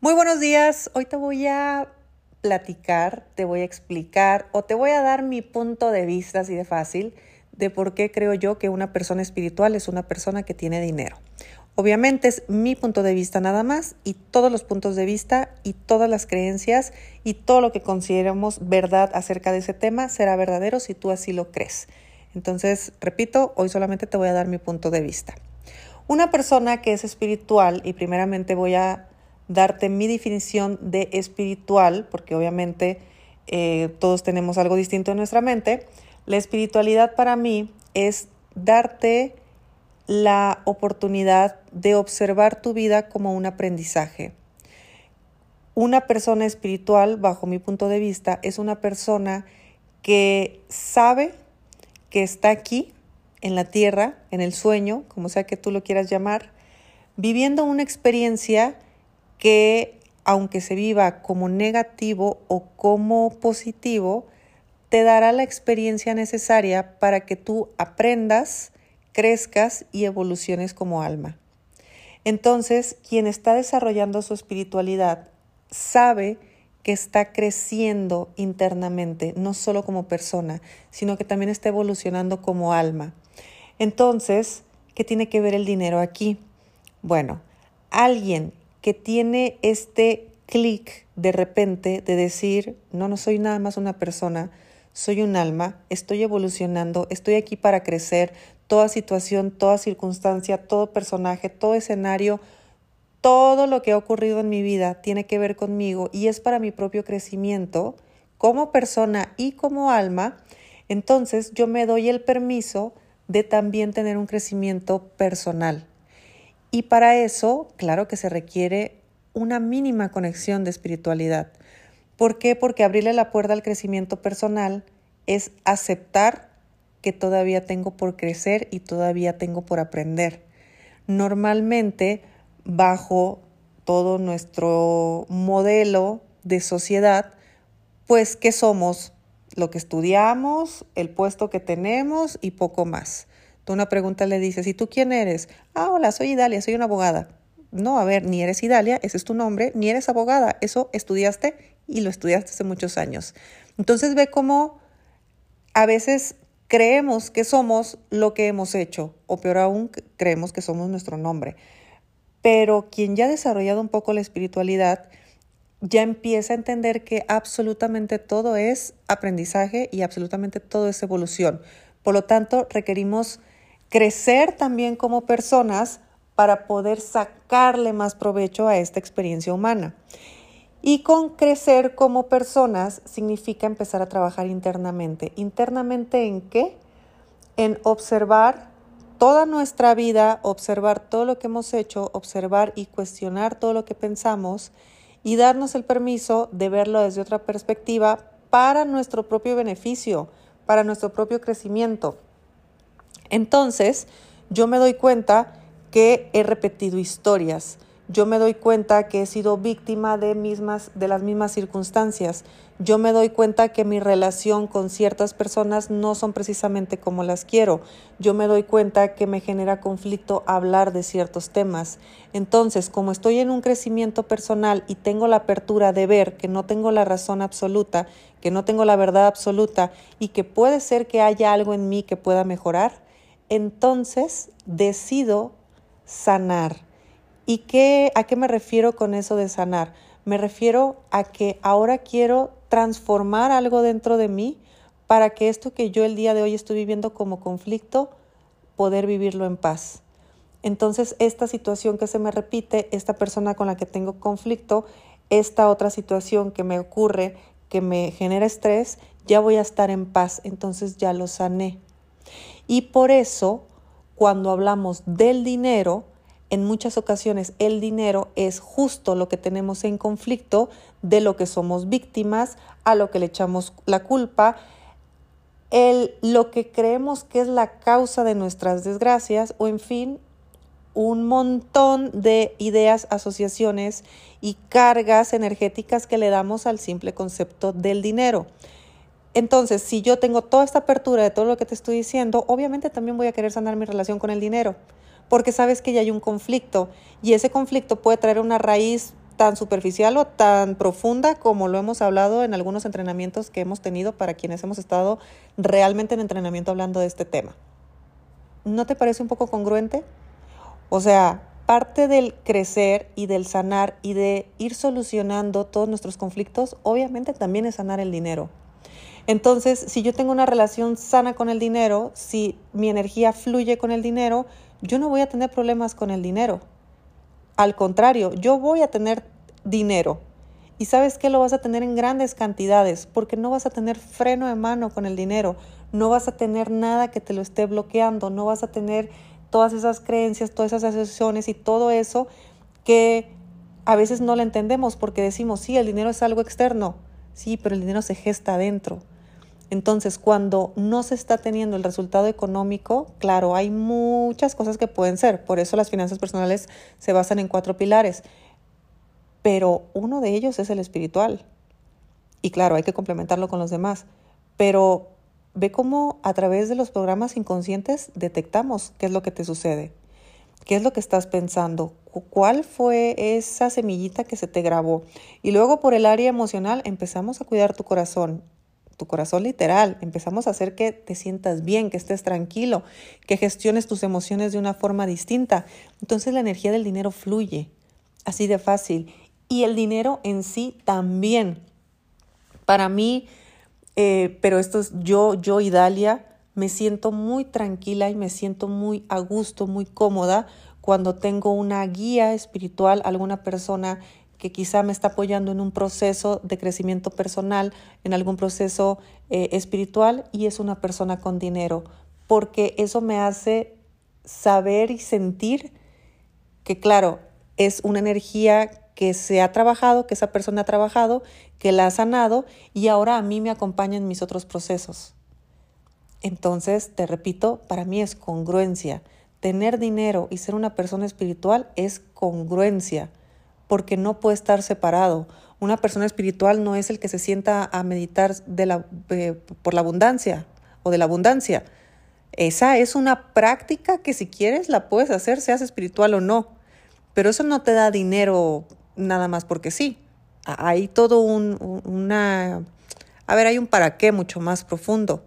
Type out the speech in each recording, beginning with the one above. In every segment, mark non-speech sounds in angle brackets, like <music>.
Muy buenos días. Hoy te voy a platicar, te voy a explicar o te voy a dar mi punto de vista, así de fácil, de por qué creo yo que una persona espiritual es una persona que tiene dinero. Obviamente es mi punto de vista nada más y todos los puntos de vista y todas las creencias y todo lo que consideremos verdad acerca de ese tema será verdadero si tú así lo crees. Entonces, repito, hoy solamente te voy a dar mi punto de vista. Una persona que es espiritual, y primeramente voy a darte mi definición de espiritual, porque obviamente eh, todos tenemos algo distinto en nuestra mente. La espiritualidad para mí es darte la oportunidad de observar tu vida como un aprendizaje. Una persona espiritual, bajo mi punto de vista, es una persona que sabe que está aquí, en la tierra, en el sueño, como sea que tú lo quieras llamar, viviendo una experiencia que aunque se viva como negativo o como positivo, te dará la experiencia necesaria para que tú aprendas, crezcas y evoluciones como alma. Entonces, quien está desarrollando su espiritualidad sabe que está creciendo internamente, no solo como persona, sino que también está evolucionando como alma. Entonces, ¿qué tiene que ver el dinero aquí? Bueno, alguien que tiene este clic de repente de decir, no, no soy nada más una persona, soy un alma, estoy evolucionando, estoy aquí para crecer, toda situación, toda circunstancia, todo personaje, todo escenario, todo lo que ha ocurrido en mi vida tiene que ver conmigo y es para mi propio crecimiento como persona y como alma, entonces yo me doy el permiso de también tener un crecimiento personal. Y para eso, claro que se requiere una mínima conexión de espiritualidad. ¿Por qué? Porque abrirle la puerta al crecimiento personal es aceptar que todavía tengo por crecer y todavía tengo por aprender. Normalmente, bajo todo nuestro modelo de sociedad, pues que somos lo que estudiamos, el puesto que tenemos y poco más una pregunta le dices, ¿y tú quién eres? Ah, hola, soy Idalia, soy una abogada. No, a ver, ni eres Idalia, ese es tu nombre, ni eres abogada, eso estudiaste y lo estudiaste hace muchos años. Entonces ve cómo a veces creemos que somos lo que hemos hecho, o peor aún, creemos que somos nuestro nombre. Pero quien ya ha desarrollado un poco la espiritualidad, ya empieza a entender que absolutamente todo es aprendizaje y absolutamente todo es evolución. Por lo tanto, requerimos crecer también como personas para poder sacarle más provecho a esta experiencia humana. Y con crecer como personas significa empezar a trabajar internamente. ¿Internamente en qué? En observar toda nuestra vida, observar todo lo que hemos hecho, observar y cuestionar todo lo que pensamos y darnos el permiso de verlo desde otra perspectiva para nuestro propio beneficio, para nuestro propio crecimiento. Entonces, yo me doy cuenta que he repetido historias. Yo me doy cuenta que he sido víctima de, mismas, de las mismas circunstancias. Yo me doy cuenta que mi relación con ciertas personas no son precisamente como las quiero. Yo me doy cuenta que me genera conflicto hablar de ciertos temas. Entonces, como estoy en un crecimiento personal y tengo la apertura de ver que no tengo la razón absoluta, que no tengo la verdad absoluta y que puede ser que haya algo en mí que pueda mejorar, entonces decido sanar. ¿Y qué, a qué me refiero con eso de sanar? Me refiero a que ahora quiero transformar algo dentro de mí para que esto que yo el día de hoy estoy viviendo como conflicto, poder vivirlo en paz. Entonces, esta situación que se me repite, esta persona con la que tengo conflicto, esta otra situación que me ocurre, que me genera estrés, ya voy a estar en paz, entonces ya lo sané. Y por eso, cuando hablamos del dinero, en muchas ocasiones el dinero es justo lo que tenemos en conflicto, de lo que somos víctimas, a lo que le echamos la culpa, el, lo que creemos que es la causa de nuestras desgracias o en fin, un montón de ideas, asociaciones y cargas energéticas que le damos al simple concepto del dinero. Entonces, si yo tengo toda esta apertura de todo lo que te estoy diciendo, obviamente también voy a querer sanar mi relación con el dinero, porque sabes que ya hay un conflicto y ese conflicto puede traer una raíz tan superficial o tan profunda como lo hemos hablado en algunos entrenamientos que hemos tenido para quienes hemos estado realmente en entrenamiento hablando de este tema. ¿No te parece un poco congruente? O sea, parte del crecer y del sanar y de ir solucionando todos nuestros conflictos, obviamente también es sanar el dinero. Entonces, si yo tengo una relación sana con el dinero, si mi energía fluye con el dinero, yo no voy a tener problemas con el dinero. Al contrario, yo voy a tener dinero. Y sabes que lo vas a tener en grandes cantidades porque no vas a tener freno de mano con el dinero, no vas a tener nada que te lo esté bloqueando, no vas a tener todas esas creencias, todas esas asociaciones y todo eso que a veces no lo entendemos porque decimos, sí, el dinero es algo externo, sí, pero el dinero se gesta adentro. Entonces, cuando no se está teniendo el resultado económico, claro, hay muchas cosas que pueden ser. Por eso las finanzas personales se basan en cuatro pilares. Pero uno de ellos es el espiritual. Y claro, hay que complementarlo con los demás. Pero ve cómo a través de los programas inconscientes detectamos qué es lo que te sucede. ¿Qué es lo que estás pensando? ¿Cuál fue esa semillita que se te grabó? Y luego por el área emocional empezamos a cuidar tu corazón tu corazón literal. Empezamos a hacer que te sientas bien, que estés tranquilo, que gestiones tus emociones de una forma distinta. Entonces la energía del dinero fluye, así de fácil. Y el dinero en sí también. Para mí, eh, pero esto es yo, yo y Dalia, me siento muy tranquila y me siento muy a gusto, muy cómoda cuando tengo una guía espiritual, alguna persona que quizá me está apoyando en un proceso de crecimiento personal, en algún proceso eh, espiritual y es una persona con dinero, porque eso me hace saber y sentir que, claro, es una energía que se ha trabajado, que esa persona ha trabajado, que la ha sanado y ahora a mí me acompaña en mis otros procesos. Entonces, te repito, para mí es congruencia. Tener dinero y ser una persona espiritual es congruencia porque no puede estar separado. Una persona espiritual no es el que se sienta a meditar de la, eh, por la abundancia o de la abundancia. Esa es una práctica que si quieres la puedes hacer, seas espiritual o no. Pero eso no te da dinero nada más porque sí. Hay todo un, una... A ver, hay un para qué mucho más profundo.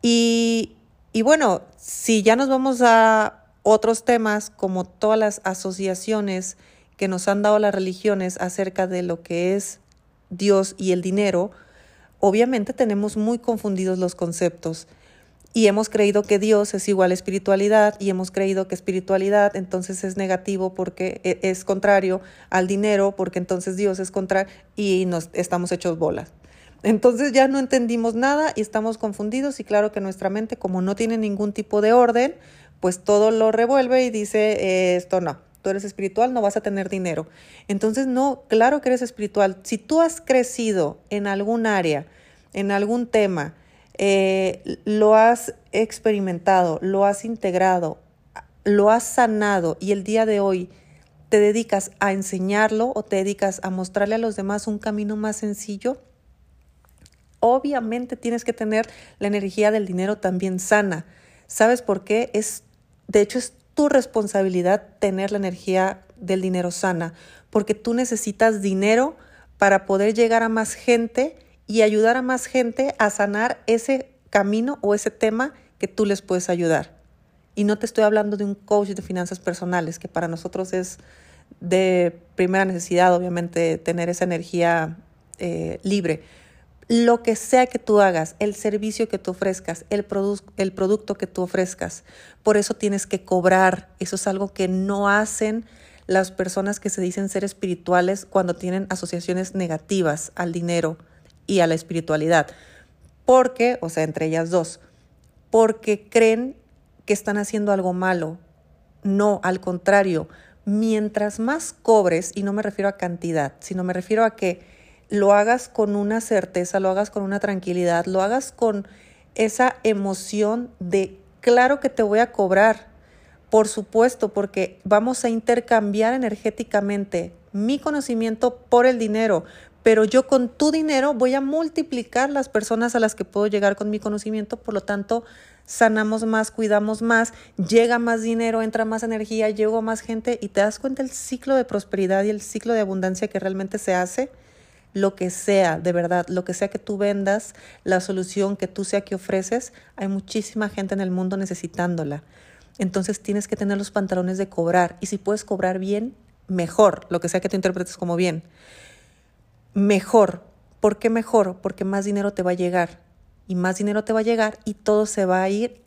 Y, y bueno, si ya nos vamos a otros temas como todas las asociaciones, que nos han dado las religiones acerca de lo que es Dios y el dinero, obviamente tenemos muy confundidos los conceptos y hemos creído que Dios es igual a espiritualidad y hemos creído que espiritualidad entonces es negativo porque e, es contrario al dinero, porque entonces Dios es contrario y nos estamos hechos bolas. Entonces ya no entendimos nada y estamos confundidos y claro que nuestra mente como no tiene ningún tipo de orden, pues todo lo revuelve y dice eh, esto no eres espiritual, no vas a tener dinero. Entonces, no, claro que eres espiritual. Si tú has crecido en algún área, en algún tema, eh, lo has experimentado, lo has integrado, lo has sanado y el día de hoy te dedicas a enseñarlo o te dedicas a mostrarle a los demás un camino más sencillo, obviamente tienes que tener la energía del dinero también sana. ¿Sabes por qué? Es, de hecho, es tu responsabilidad tener la energía del dinero sana, porque tú necesitas dinero para poder llegar a más gente y ayudar a más gente a sanar ese camino o ese tema que tú les puedes ayudar. Y no te estoy hablando de un coach de finanzas personales, que para nosotros es de primera necesidad, obviamente, tener esa energía eh, libre lo que sea que tú hagas, el servicio que tú ofrezcas, el, el producto que tú ofrezcas. Por eso tienes que cobrar. Eso es algo que no hacen las personas que se dicen ser espirituales cuando tienen asociaciones negativas al dinero y a la espiritualidad. Porque, o sea, entre ellas dos, porque creen que están haciendo algo malo. No, al contrario, mientras más cobres, y no me refiero a cantidad, sino me refiero a que lo hagas con una certeza, lo hagas con una tranquilidad, lo hagas con esa emoción de, claro que te voy a cobrar, Por supuesto, porque vamos a intercambiar energéticamente mi conocimiento por el dinero, pero yo con tu dinero voy a multiplicar las personas a las que puedo llegar con mi conocimiento, por lo tanto, sanamos más, cuidamos más, llega más dinero, entra más energía, llego a más gente y te das cuenta el ciclo de prosperidad y el ciclo de abundancia que realmente se hace lo que sea, de verdad, lo que sea que tú vendas, la solución que tú sea que ofreces, hay muchísima gente en el mundo necesitándola. Entonces tienes que tener los pantalones de cobrar y si puedes cobrar bien, mejor, lo que sea que tú interpretes como bien. Mejor. ¿Por qué mejor? Porque más dinero te va a llegar y más dinero te va a llegar y todo se va a ir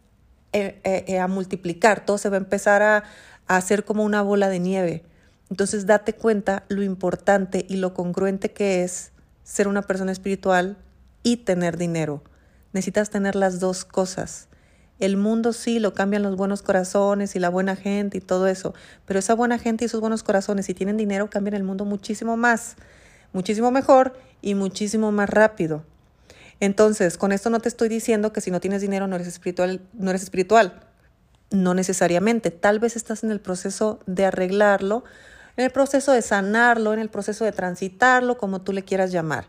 eh, eh, eh, a multiplicar, todo se va a empezar a, a hacer como una bola de nieve. Entonces date cuenta lo importante y lo congruente que es ser una persona espiritual y tener dinero. Necesitas tener las dos cosas. El mundo sí lo cambian los buenos corazones y la buena gente y todo eso, pero esa buena gente y esos buenos corazones, si tienen dinero, cambian el mundo muchísimo más, muchísimo mejor y muchísimo más rápido. Entonces, con esto no te estoy diciendo que si no tienes dinero no eres espiritual, no eres espiritual. No necesariamente. Tal vez estás en el proceso de arreglarlo en el proceso de sanarlo, en el proceso de transitarlo, como tú le quieras llamar.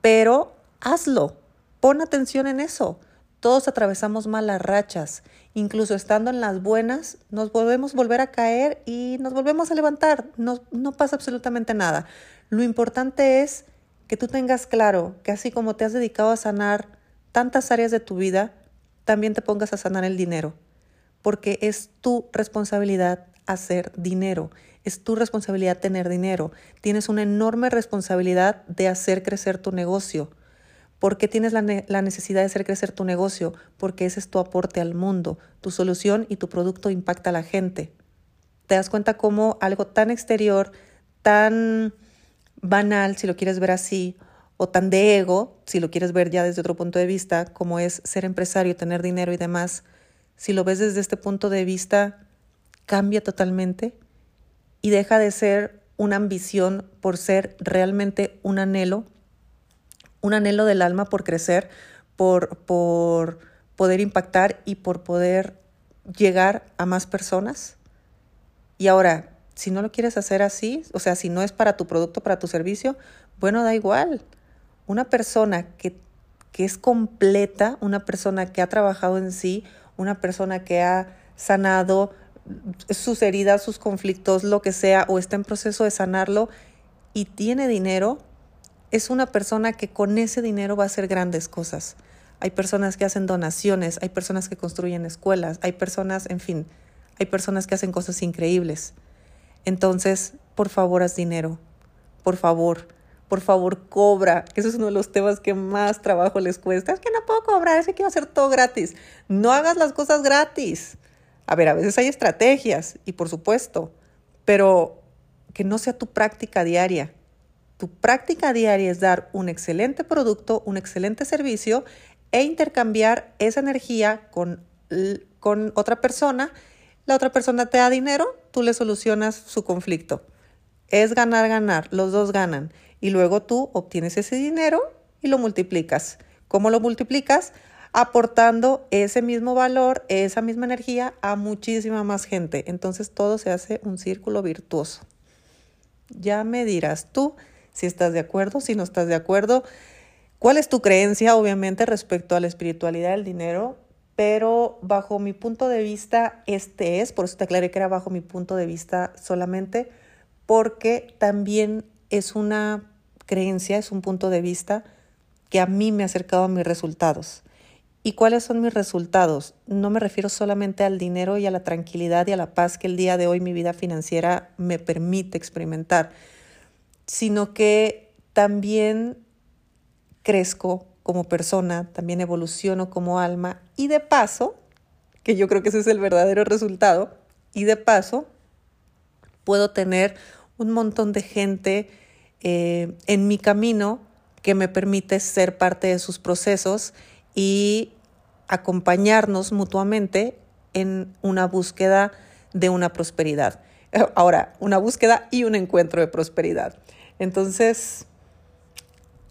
Pero hazlo, pon atención en eso. Todos atravesamos malas rachas, incluso estando en las buenas, nos volvemos a volver a caer y nos volvemos a levantar. No, no pasa absolutamente nada. Lo importante es que tú tengas claro que así como te has dedicado a sanar tantas áreas de tu vida, también te pongas a sanar el dinero, porque es tu responsabilidad hacer dinero. Es tu responsabilidad tener dinero. Tienes una enorme responsabilidad de hacer crecer tu negocio. ¿Por qué tienes la, necesidad de hacer crecer tu negocio? Porque ese es tu aporte al mundo. Tu solución y tu producto impacta a la gente. Te das cuenta cómo algo tan exterior, tan banal, si lo quieres ver así, o tan de ego, si lo quieres ver ya desde otro punto de vista, como es ser empresario, tener dinero y demás, si lo ves desde este punto de vista, cambia totalmente y deja de ser una ambición por ser realmente un anhelo, un anhelo del alma por crecer, por, por poder impactar y por poder llegar a más personas. Y ahora, si no lo quieres hacer así, o sea, si no es para tu producto, para tu servicio, bueno, da igual. Una persona que, que es completa, una persona que ha trabajado en sí, una persona que ha sanado sus heridas, sus conflictos, lo que sea, o está en proceso de sanarlo y tiene dinero, es una persona que con ese dinero va a hacer grandes cosas. Hay personas que hacen donaciones, hay personas que construyen escuelas, hay personas, en fin, hay personas que hacen cosas increíbles. Entonces, por favor, haz dinero. Por favor, por favor, cobra. Eso es uno de los temas que más trabajo les cuesta. Es que no puedo cobrar, es que quiero hacer todo gratis. No hagas las cosas gratis. A ver, a veces hay estrategias y por supuesto, pero que no sea tu práctica diaria. Tu práctica diaria es dar un excelente producto, un excelente servicio e intercambiar esa energía con, con otra persona. La otra persona te da dinero, tú le solucionas su conflicto. Es ganar, ganar, los dos ganan. Y luego tú obtienes ese dinero y lo multiplicas. ¿Cómo lo multiplicas? Aportando ese mismo valor, esa misma energía a muchísima más gente. Entonces todo se hace un círculo virtuoso. Ya me dirás tú si estás de acuerdo, si no estás de acuerdo. ¿Cuál es tu creencia, obviamente, respecto a la espiritualidad del dinero? Pero bajo mi punto de vista, este es, por eso te aclaré que era bajo mi punto de vista solamente, porque también es una creencia, es un punto de vista que a mí me ha acercado a mis resultados. ¿Y cuáles son mis resultados? No me refiero solamente al dinero y a la tranquilidad y a la paz que el día de hoy mi vida financiera me permite experimentar, sino que también crezco como persona, también evoluciono como alma y de paso, que yo creo que ese es el verdadero resultado, y de paso puedo tener un montón de gente eh, en mi camino que me permite ser parte de sus procesos y acompañarnos mutuamente en una búsqueda de una prosperidad. <laughs> Ahora, una búsqueda y un encuentro de prosperidad. Entonces,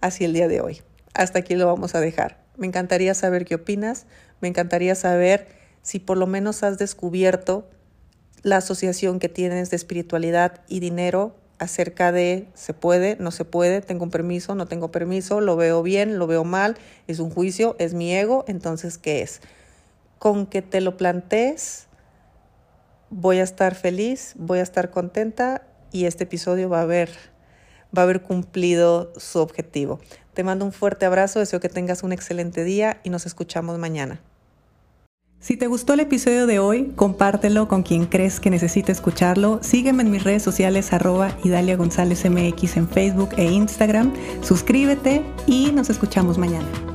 así el día de hoy. Hasta aquí lo vamos a dejar. Me encantaría saber qué opinas, me encantaría saber si por lo menos has descubierto la asociación que tienes de espiritualidad y dinero acerca de se puede, no se puede, tengo un permiso, no tengo permiso, lo veo bien, lo veo mal, es un juicio, es mi ego, entonces, ¿qué es? Con que te lo plantees, voy a estar feliz, voy a estar contenta y este episodio va a haber, va a haber cumplido su objetivo. Te mando un fuerte abrazo, deseo que tengas un excelente día y nos escuchamos mañana. Si te gustó el episodio de hoy, compártelo con quien crees que necesite escucharlo. Sígueme en mis redes sociales arroba Idalia González MX en Facebook e Instagram. Suscríbete y nos escuchamos mañana.